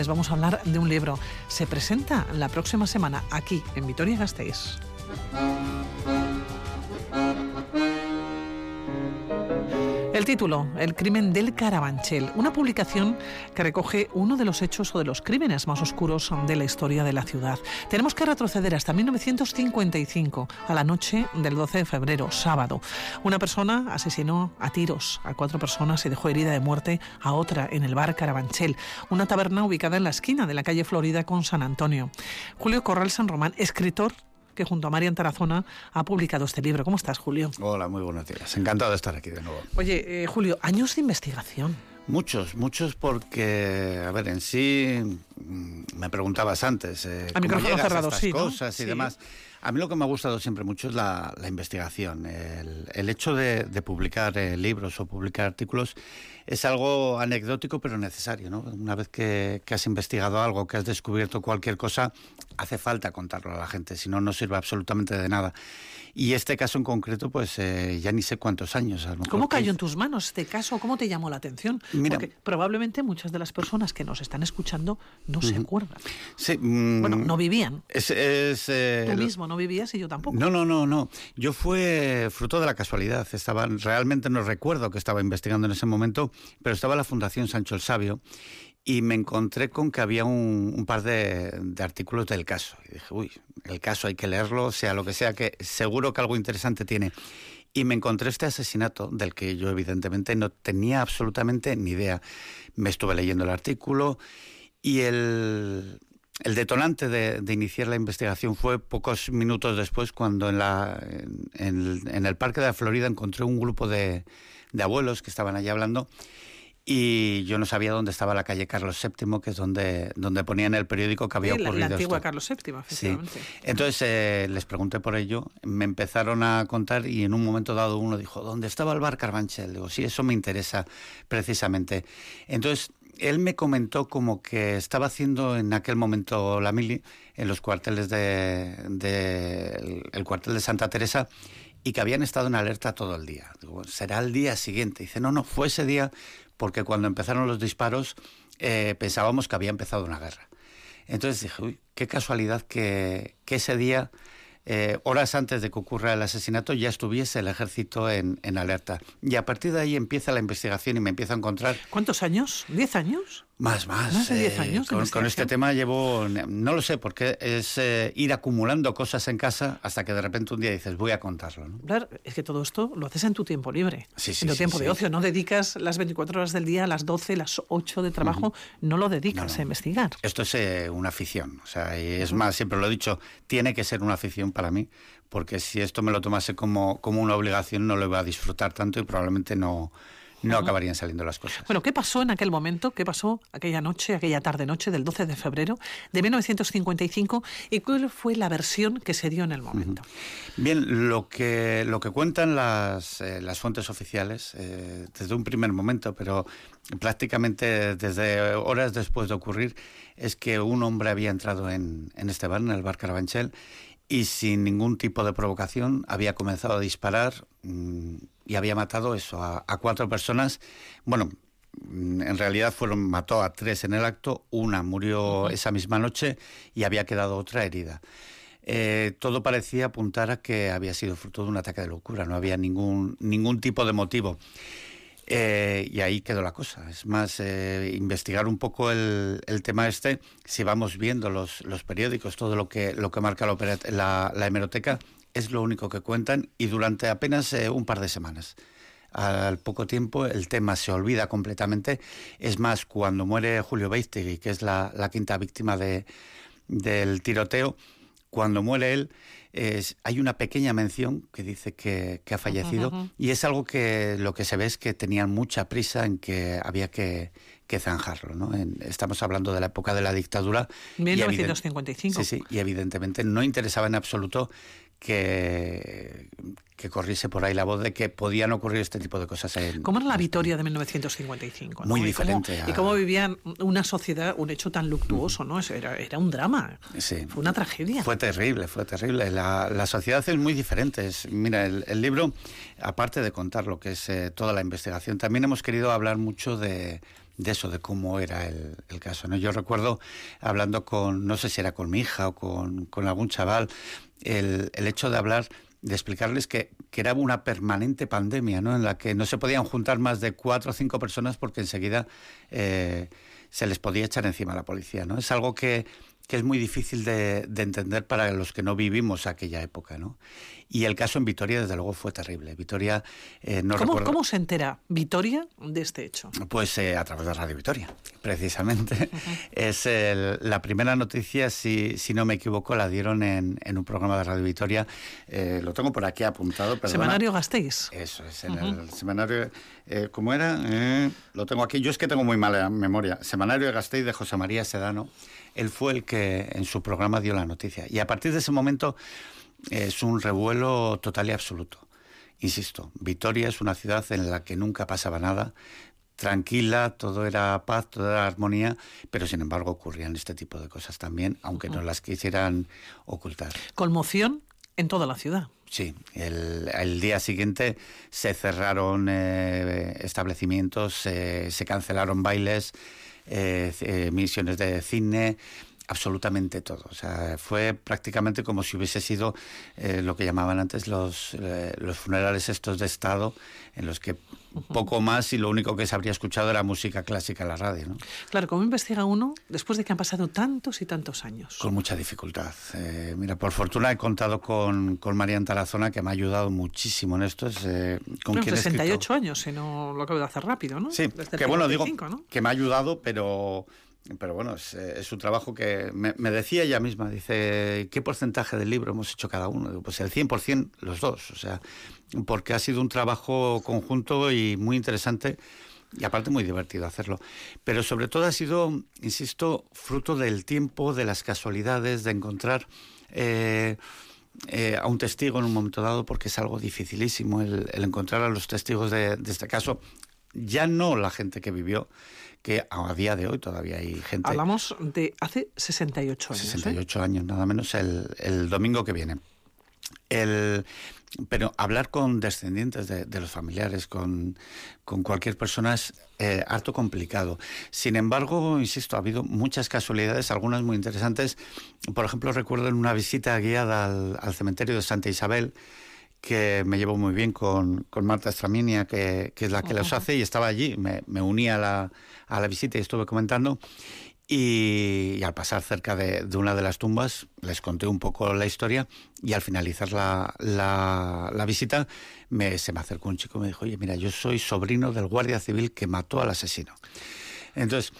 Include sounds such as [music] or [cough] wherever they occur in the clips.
Les vamos a hablar de un libro. Se presenta la próxima semana aquí en Vitoria El título, El crimen del Carabanchel, una publicación que recoge uno de los hechos o de los crímenes más oscuros de la historia de la ciudad. Tenemos que retroceder hasta 1955, a la noche del 12 de febrero, sábado. Una persona asesinó a tiros a cuatro personas y dejó herida de muerte a otra en el bar Carabanchel, una taberna ubicada en la esquina de la calle Florida con San Antonio. Julio Corral San Román, escritor que junto a Marian Tarazona ha publicado este libro. ¿Cómo estás, Julio? Hola, muy buenos días. Encantado de estar aquí de nuevo. Oye, eh, Julio, años de investigación. Muchos, muchos porque, a ver, en sí, me preguntabas antes, eh, a micrófono cerrado, estas sí, cosas y Sí. demás. A mí lo que me ha gustado siempre mucho es la, la investigación. El, el hecho de, de publicar eh, libros o publicar artículos es algo anecdótico pero necesario. ¿no? Una vez que, que has investigado algo, que has descubierto cualquier cosa, hace falta contarlo a la gente, si no, no sirve absolutamente de nada. Y este caso en concreto, pues eh, ya ni sé cuántos años. a lo mejor ¿Cómo cayó en 15. tus manos este caso? ¿Cómo te llamó la atención? Mira- Porque probablemente muchas de las personas que nos están escuchando no se acuerdan. Sí, mm, Bueno, no vivían. Es, es, eh, Tú mismo no vivías y yo tampoco. No, no, no, no. Yo fue fruto de la casualidad. Estaba, realmente no recuerdo que estaba investigando en ese momento, pero estaba la Fundación Sancho el Sabio y me encontré con que había un, un par de, de artículos del caso. Y dije, uy, el caso hay que leerlo, sea lo que sea, que seguro que algo interesante tiene. Y me encontré este asesinato del que yo evidentemente no tenía absolutamente ni idea. Me estuve leyendo el artículo y el, el detonante de, de iniciar la investigación fue pocos minutos después cuando en, la, en, en- en el Parque de la Florida encontré un grupo de, de abuelos que estaban allí hablando y yo no sabía dónde estaba la calle Carlos VII, que es donde, donde ponía en el periódico que había Sí, la, ocurrido la antigua esto. Carlos VII, Sí. efectivamente. Entonces eh, les pregunté por ello, me empezaron a contar y en un momento dado uno dijo, ¿dónde estaba el bar Carbanchel? Digo, sí, eso me interesa precisamente. Entonces él me comentó como que estaba haciendo en aquel momento la mili en los cuarteles de, de- el, el cuartel de Santa Teresa y que habían estado en alerta todo el día. Digo, será el día siguiente. Dice, no, no, fue ese día porque cuando empezaron los disparos eh, pensábamos que había empezado una guerra. Entonces dije, uy, qué casualidad que ese día, eh, horas antes de que ocurra el asesinato, ya estuviese el ejército en, en alerta. Y a partir de ahí empieza la investigación y me empiezo a encontrar ¿Cuántos años? ¿Diez años? Más, más. Más de 10 años de Con, con este tema llevo, no lo sé, porque es eh, ir acumulando cosas en casa hasta que de repente un día dices, voy a contarlo. ¿no? Claro, es que todo esto lo haces en tu tiempo libre. Sí, sí, en tu sí, tiempo de ocio. No dedicas las 24 horas del día, las 12, las 8 de trabajo, no lo dedicas No, no. a investigar. Esto es eh, una afición, o sea, y es más, siempre lo he dicho, tiene que ser una afición para mí, porque si esto me lo tomase como, como una obligación no lo iba a disfrutar tanto y probablemente no, no acabarían saliendo las cosas. Bueno, ¿qué pasó en aquel momento? ¿Qué pasó aquella noche, aquella tarde-noche del 12 de febrero de 1955? ¿Y cuál fue la versión que se dio en el momento? Bien, lo que, lo que cuentan las, eh, las fuentes oficiales, eh, desde un primer momento, pero prácticamente desde horas después de ocurrir, es que un hombre había entrado en, en este bar, en el bar Carabanchel, y sin ningún tipo de provocación había comenzado a disparar mm, y había matado eso a, a cuatro personas. Bueno, mm, en realidad fueron mató a tres en el acto, una murió esa misma noche y había quedado otra herida. Eh, todo parecía apuntar a que había sido fruto de un ataque de locura, no había ningún, ningún tipo de motivo. Eh, y ahí quedó la cosa. Es más, eh, investigar un poco el, el tema este, si vamos viendo los, los periódicos, todo lo que, lo que marca la, la, la hemeroteca, es lo único que cuentan y durante apenas eh, un par de semanas. Al poco tiempo el tema se olvida completamente. Es más, cuando muere Julio Beistegui, que es la, la quinta víctima de, del tiroteo, cuando muere él, es- hay una pequeña mención que dice que, que ha fallecido y es algo que lo que se ve es que tenían mucha prisa en que había que, que zanjarlo. ¿no? En- estamos hablando de la época de la dictadura. y eviden- 1955. Sí, sí, y evidentemente no interesaba en absoluto que, que corriese por ahí la voz de que podían ocurrir este tipo de cosas en... ¿Cómo era la Vitoria de 1955? ¿no? Muy Y cómo- diferente a- Y cómo vivían una sociedad, un hecho tan luctuoso, ¿no? Era, era un drama. Sí. Fue una tragedia. Fue terrible, fue terrible. La, la sociedad es muy diferente. Es- mira, el, el libro, aparte de contar lo que es eh, toda la investigación, también hemos querido hablar mucho de, de eso, de cómo era el, caso. ¿no? Yo recuerdo hablando con, no sé si era con mi hija o con, algún chaval, el, el hecho de hablar de explicarles que, que, era una permanente pandemia, ¿no? En la que no se podían juntar más de cuatro o cinco personas porque enseguida eh, se les podía echar encima a la policía, ¿no? Es algo que, que es muy difícil de, de, entender para los que no vivimos aquella época, ¿no? Y el caso en Vitoria, desde luego, fue terrible. Vitoria, eh, no ¿Cómo, ¿Cómo, se entera Vitoria de este hecho? Pues eh, a través de Radio Vitoria, precisamente. [laughs] Es la primera noticia, si, si no me equivoco, la dieron en, en un programa de Radio Vitoria. Eh, lo tengo por aquí apuntado. Perdona. Semanario Gasteiz. Eso es, en el semanario. ¿Cómo era? lo tengo aquí. Yo es que tengo muy mala memoria. Semanario de Gasteiz de José María Sedano. Él fue el que en su programa dio la noticia. Y a partir de ese momento es un revuelo total y absoluto. Insisto, Vitoria es una ciudad en la que nunca pasaba nada, tranquila, todo era paz, todo era armonía, pero sin embargo ocurrían este tipo de cosas también, aunque no las quisieran ocultar. Conmoción en toda la ciudad. Sí, el, día siguiente se cerraron eh, establecimientos, se cancelaron bailes, eh, misiones de cine, absolutamente todo. O sea, fue prácticamente como si hubiese sido eh, lo que llamaban antes los, eh, los funerales estos de Estado, en los que poco más y lo único que se habría escuchado era música clásica en la radio. ¿no? Claro, ¿cómo investiga uno después de que han pasado tantos y tantos años? Con mucha dificultad. Eh, mira, por fortuna he contado con, con María Tarazona, que me ha ayudado muchísimo en esto. Es, con 68 años, si no lo acabo de hacer rápido, ¿no? Sí, que bueno, digo que me ha ayudado, pero pero bueno, es, es un trabajo que me, decía ella misma, dice, ¿qué porcentaje del libro hemos hecho cada uno? pues el 100% los dos, o sea, porque ha sido un trabajo conjunto y muy interesante y aparte muy divertido hacerlo. Pero sobre todo ha sido, insisto, fruto del tiempo, de las casualidades, de encontrar... Eh, eh, a un testigo en un momento dado porque es algo dificilísimo el, encontrar a los testigos de, de, este caso. Ya no la gente que vivió, que a día de hoy todavía hay gente. Hablamos de hace 68 años. 68 ¿eh? años, nada menos el, el domingo que viene. El, pero hablar con descendientes de, de los familiares, con, con, cualquier persona es eh, harto complicado. Sin embargo, insisto, ha habido muchas casualidades, algunas muy interesantes. Por ejemplo, recuerdo en una visita guiada al, al cementerio de Santa Isabel, que me llevo muy bien con, con Marta Estraminia, que, que, es la que los hace, y estaba allí, me, me uní a la, a la visita y estuve comentando. Y, al pasar cerca de, de, una de las tumbas les conté un poco la historia y al finalizar la, la, la visita me, se me acercó un chico y me dijo, oye, mira, yo soy sobrino del guardia civil que mató al asesino. Entonces,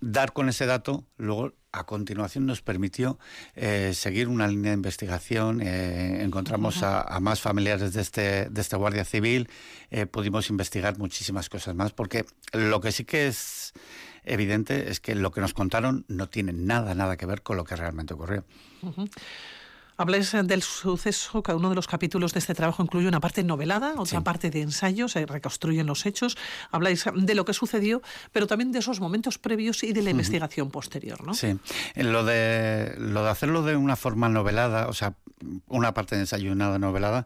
dar con ese dato, luego a continuación nos permitió eh, seguir una línea de investigación. Eh, encontramos a, más familiares de este, de este guardia civil, eh, pudimos investigar muchísimas cosas más, porque lo que sí que es evidente es que lo que nos contaron no tiene nada, nada que ver con lo que realmente ocurrió. Habláis eh, del suceso, cada uno de los capítulos de este trabajo incluye una parte novelada, otra sí. parte de ensayo, se reconstruyen los hechos. Habláis de lo que sucedió, pero también de esos momentos previos y de la uh -huh. investigación posterior, ¿no? Sí, lo de, lo de hacerlo de una forma novelada, o sea, una parte de ensayo y una novelada,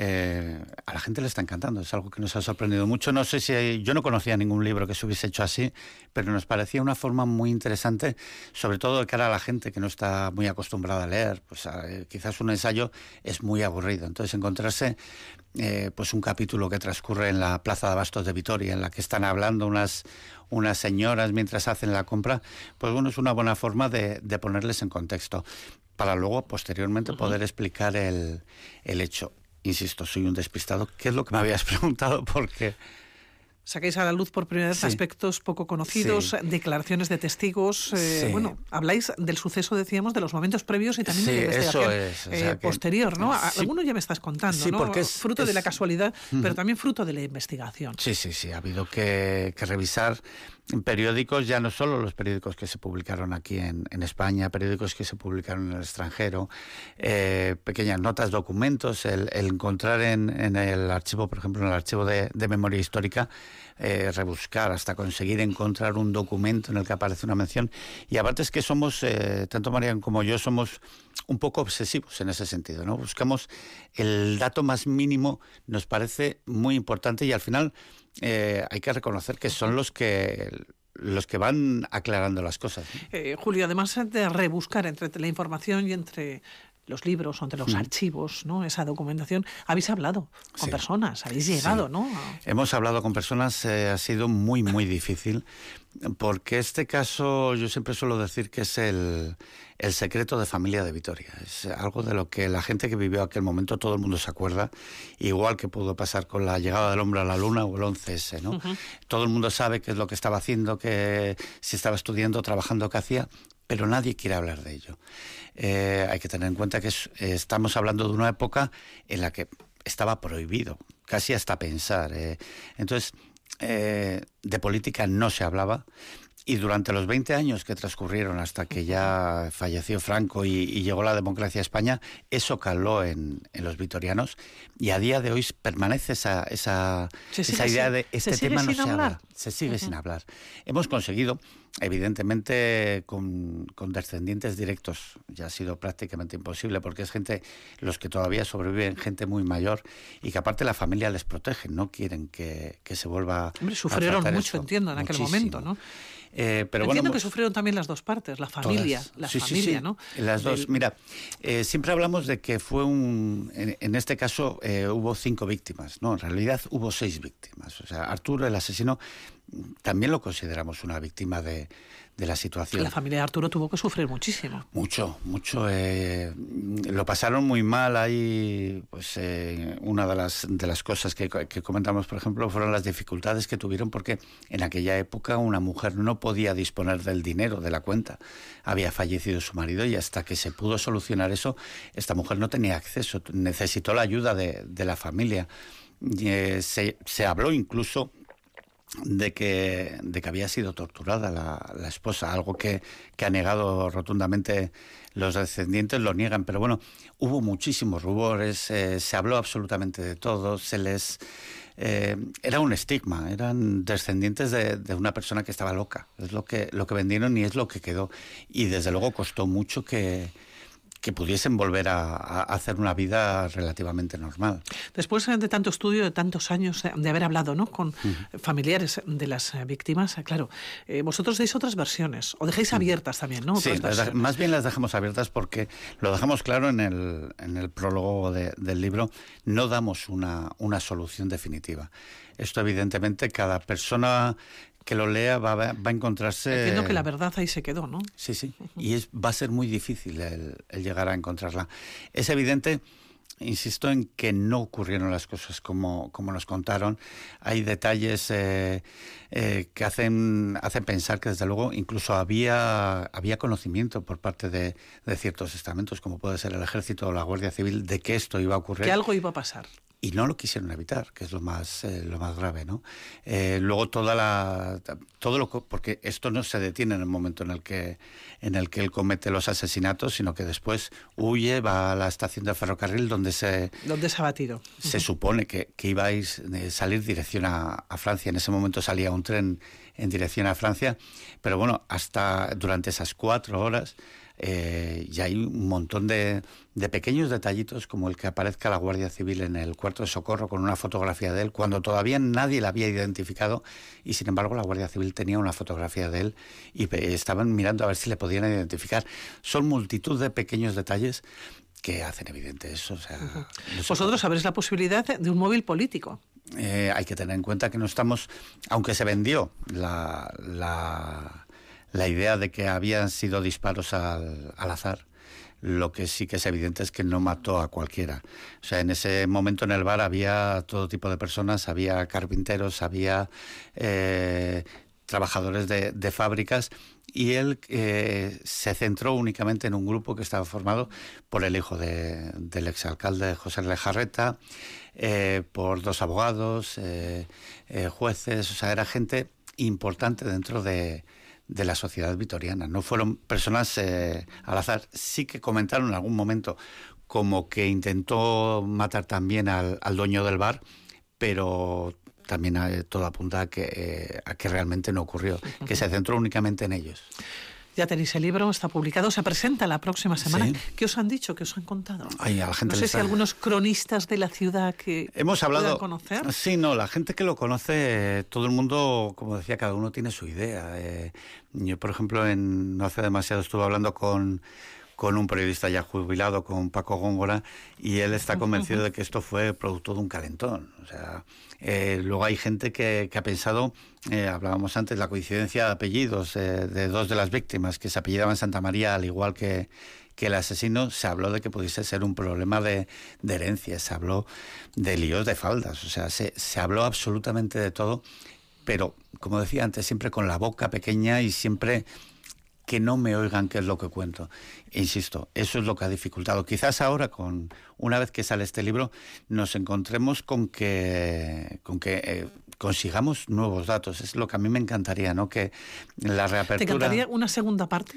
eh, a la gente le está encantando, es algo que nos ha sorprendido mucho. No sé si hay, yo no conocía ningún libro que se hubiese hecho así, pero nos parecía una forma muy interesante, sobre todo de cara a la gente que no está muy acostumbrada a leer. Pues a, quizás un ensayo es muy aburrido, entonces encontrarse eh, pues un capítulo que transcurre en la Plaza de Abastos de Vitoria, en la que están hablando unas, unas señoras mientras hacen la compra, pues bueno, es una buena forma de, de ponerles en contexto para luego, posteriormente, uh -huh. poder explicar el, el hecho insisto, soy un despistado. ¿Qué es lo que me habías [laughs] preguntado? Porque sacáis a la luz por primera vez sí. aspectos poco conocidos, sí. declaraciones de testigos. Eh, sí. Bueno, habláis del suceso, decíamos, de los momentos previos y también de la investigación es, o sea, eh, posterior, ¿no? Alguno ya me estás contando, ¿no? Porque es, fruto es... de la casualidad, pero también fruto de la investigación. Sí, sí, sí. Ha habido que, que revisar periódicos, ya no solo los periódicos que se publicaron aquí en, España, periódicos que se publicaron en el extranjero, eh, pequeñas notas, documentos, el, encontrar en, el archivo, por ejemplo, en el archivo de, de memoria histórica, eh, rebuscar hasta conseguir encontrar un documento en el que aparece una mención. Y aparte es que somos, eh, tanto Marian como yo, somos un poco obsesivos en ese sentido, ¿no? Buscamos el dato más mínimo, nos parece muy importante y al final eh, hay que reconocer que son los que los que van aclarando las cosas. Eh, Julio, además de rebuscar entre la información y entre los libros o entre los archivos, ¿no? Esa documentación. Habéis hablado con personas, habéis llegado, ¿no? Hemos hablado con personas, eh, ha sido muy, muy difícil, porque este caso yo siempre suelo decir que es el, el secreto de familia de Vitoria. Es algo de lo que la gente que vivió aquel momento, todo el mundo se acuerda, igual que pudo pasar con la llegada del hombre a la luna o el 11S, ¿no? Todo el mundo sabe qué es lo que estaba haciendo, que si estaba estudiando, trabajando, qué hacía, pero nadie quiere hablar de ello. Eh, hay que tener en cuenta que estamos hablando de una época en la que estaba prohibido, casi hasta pensar. Eh. Entonces, eh, de política no se hablaba y durante los 20 años que transcurrieron hasta que ya falleció Franco y, llegó la democracia a España, eso caló en, los vitorianos y a día de hoy permanece esa, esa, esa idea de este tema no se habla. Se sigue sin hablar. Hemos conseguido, evidentemente, con, con, descendientes directos, ya ha sido prácticamente imposible porque es gente, los que todavía sobreviven, gente muy mayor y que aparte la familia les protege, no quieren que, que se vuelva. Hombre, sufrieron mucho, entiendo, en aquel momento, ¿no? Eh, pero Entiendo que sufrieron también las dos partes, la familia, la familia, ¿no? Las dos. Mira, eh, siempre hablamos de que fue un, en, este caso eh, hubo cinco víctimas, no, en realidad hubo seis víctimas. O sea, Arturo, el asesino, también lo consideramos una víctima de, de la situación. La familia de Arturo tuvo que sufrir muchísimo. Mucho, mucho. Eh, lo pasaron muy mal. Ahí, pues, eh, una de las, de las cosas que, comentamos, por ejemplo, fueron las dificultades que tuvieron porque en aquella época una mujer no podía disponer del dinero, de la cuenta. Había fallecido su marido y hasta que se pudo solucionar eso, esta mujer no tenía acceso. Necesitó la ayuda de, de la familia. Eh, se, se habló incluso de que, de que había sido torturada la, la esposa, algo que, que, ha negado rotundamente los descendientes, lo niegan, pero bueno, hubo muchísimos rubores, eh, se habló absolutamente de todo, se les... Eh, era un estigma, eran descendientes de, de, una persona que estaba loca, es lo que, lo que vendieron y es lo que quedó. Y desde luego costó mucho que, que pudiesen volver a, hacer una vida relativamente normal. Después de tanto estudio, de tantos años de haber hablado ¿no? con familiares de las eh, víctimas, claro, eh, vosotros deis otras versiones, o dejáis abiertas también, ¿no? Sí, más bien las dejamos abiertas porque lo dejamos claro en el, en el prólogo del libro, no damos una, una solución definitiva. Esto evidentemente cada persona que lo lea va, va, a encontrarse... Entiendo que la verdad ahí se quedó, ¿no? Sí, sí. [laughs] Y es, va a ser muy difícil el, llegar a encontrarla. Es evidente insisto en que no ocurrieron las cosas como, como nos contaron. Hay detalles eh, eh, que hacen, hacen pensar que, desde luego, incluso había, había conocimiento por parte de, de, ciertos estamentos, como puede ser el Ejército o la Guardia Civil, de que esto iba a ocurrir. Que algo iba a pasar y no lo quisieron evitar, que es lo más eh, lo más grave, ¿no? Eh, luego toda la todo lo porque esto no se detiene en el momento en el que en el que él comete los asesinatos, sino que después huye, va a la estación de ferrocarril donde se donde se ha batido. Se [laughs] supone que, que iba a ir, eh, salir dirección a, a Francia. En ese momento salía un tren en dirección a Francia, pero bueno, hasta durante esas cuatro horas eh, y hay un montón de, de, pequeños detallitos como el que aparezca la Guardia Civil en el cuarto de socorro con una fotografía de él, cuando todavía nadie la había identificado y sin embargo la Guardia Civil tenía una fotografía de él y estaban mirando a ver si le podían identificar. Son multitud de pequeños detalles que hacen evidente eso. O sea, Vosotros sabréis la posibilidad de un móvil político. Eh, hay que tener en cuenta que no estamos, aunque se vendió la, la la idea de que habían sido disparos al, azar. Lo que sí que es evidente es que no mató a cualquiera. O sea, en ese momento en el bar había todo tipo de personas, había carpinteros, había eh, trabajadores de, fábricas y él eh, se centró únicamente en un grupo que estaba formado por el hijo del exalcalde José Lejarreta, eh, por dos abogados, jueces, o sea, era gente importante dentro de, de la sociedad vitoriana. No fueron personas eh, al azar. Sí que comentaron en algún momento como que intentó matar también al, dueño del bar, pero también todo apunta a que, eh, a que realmente no ocurrió, que se centró únicamente en ellos. Ya tenéis el libro, está publicado, se presenta la próxima semana. ¿Qué os han dicho? ¿Qué os han contado? Ay, a la gente no sé si algunos cronistas de la ciudad que hemos hablado conocer. Sí, no, la gente que lo conoce, todo el mundo, como decía, cada uno tiene su idea. Eh, yo, por ejemplo, en, no hace demasiado estuve hablando con con un periodista ya jubilado, con Paco Góngora, y él está convencido de que esto fue producto de un calentón. O sea, eh, luego hay gente que, ha pensado, eh, hablábamos antes, la coincidencia de apellidos eh, de dos de las víctimas que se apellidaban Santa María, al igual que, que el asesino, se habló de que pudiese ser un problema de, de herencia, se habló de líos de faldas, o sea, se, se habló absolutamente de todo, pero, como decía antes, siempre con la boca pequeña y siempre que no me oigan qué es lo que cuento. Insisto, eso es lo que ha dificultado. Quizás ahora, con una vez que sale este libro, nos encontremos con que, con que eh, consigamos nuevos datos. Es lo que a mí me encantaría, ¿no? Que la reapertura. ¿Te encantaría una segunda parte?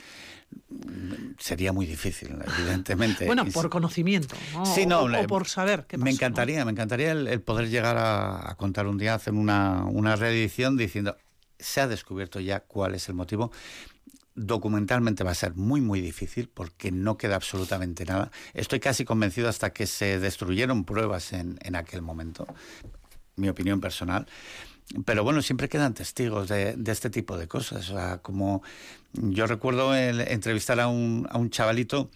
Sería muy difícil, evidentemente. [laughs] bueno, por conocimiento, ¿no? Sí, no, o, por saber qué pasó, Me encantaría, me encantaría el, poder llegar a, contar un día, hacer una, una reedición diciendo se ha descubierto ya cuál es el motivo, documentalmente va a ser muy muy difícil porque no queda absolutamente nada. Estoy casi convencido hasta que se destruyeron pruebas en, en aquel momento, mi opinión personal. Pero bueno, siempre quedan testigos de, de este tipo de cosas. O sea, como yo recuerdo entrevistar a un, a un chavalito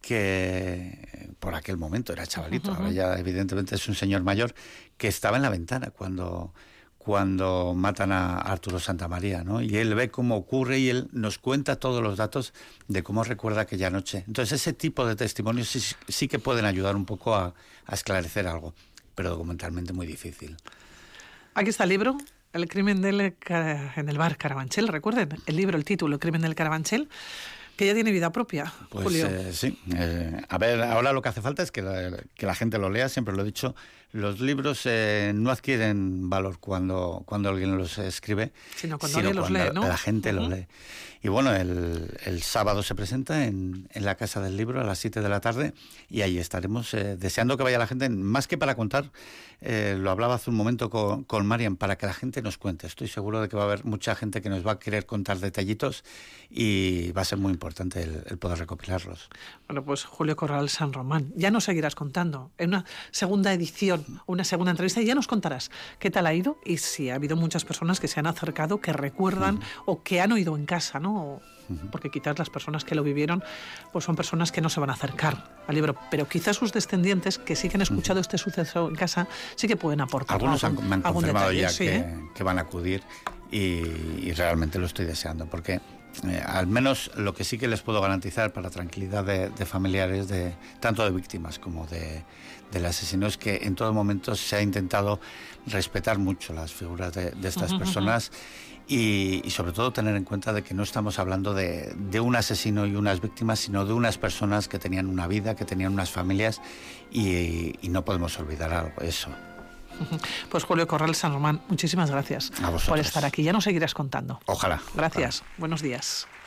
que por aquel momento era chavalito, ahora ya evidentemente es un señor mayor, que estaba en la ventana cuando cuando matan a Arturo Santamaría, ¿no? Y él ve cómo ocurre y él nos cuenta todos los datos de cómo recuerda aquella noche. Entonces ese tipo de testimonios sí, que pueden ayudar un poco a, esclarecer algo, pero documentalmente muy difícil. Aquí está el libro, El crimen del, en el bar Carabanchel, recuerden, el libro, el título, El crimen del Carabanchel que ya tiene vida propia. Pues Julio. Eh, sí. Eh, a ver, ahora lo que hace falta es que la, gente lo lea, siempre lo he dicho. Los libros eh, no adquieren valor cuando, cuando alguien los escribe, sino cuando, alguien los lee, ¿no? la gente lo lee. Y bueno, el, el sábado se presenta en, en, la Casa del Libro a las 7 de la tarde y ahí estaremos deseando que vaya la gente, más que para contar, lo hablaba hace un momento con, con Marian, para que la gente nos cuente. Estoy seguro de que va a haber mucha gente que nos va a querer contar detallitos y va a ser muy importante importante el, poder recopilarlos. Bueno, pues Julio Corral San Román, ya nos seguirás contando en una segunda edición, una segunda entrevista, y ya nos contarás qué tal ha ido y si ha habido muchas personas que se han acercado, que recuerdan o que han oído en casa, ¿no? Porque quizás las personas que lo vivieron pues son personas que no se van a acercar al libro, pero quizás sus descendientes que sí que han escuchado este suceso en casa sí que pueden aportar. Algunos han, me han confirmado ya que, ¿eh? que, van a acudir y, y realmente lo estoy deseando porque eh, al menos lo que sí que les puedo garantizar para tranquilidad de, familiares, de, tanto de víctimas como de, del asesino, es que en todo momento se ha intentado respetar mucho las figuras de, estas personas y, sobre todo tener en cuenta de que no estamos hablando de, un asesino y unas víctimas, sino de unas personas que tenían una vida, que tenían unas familias y, y no podemos olvidar algo, eso. [laughs] Pues Julio Corral San Román, muchísimas gracias por estar aquí. Ya nos seguirás contando. Ojalá. Gracias. Buenos días.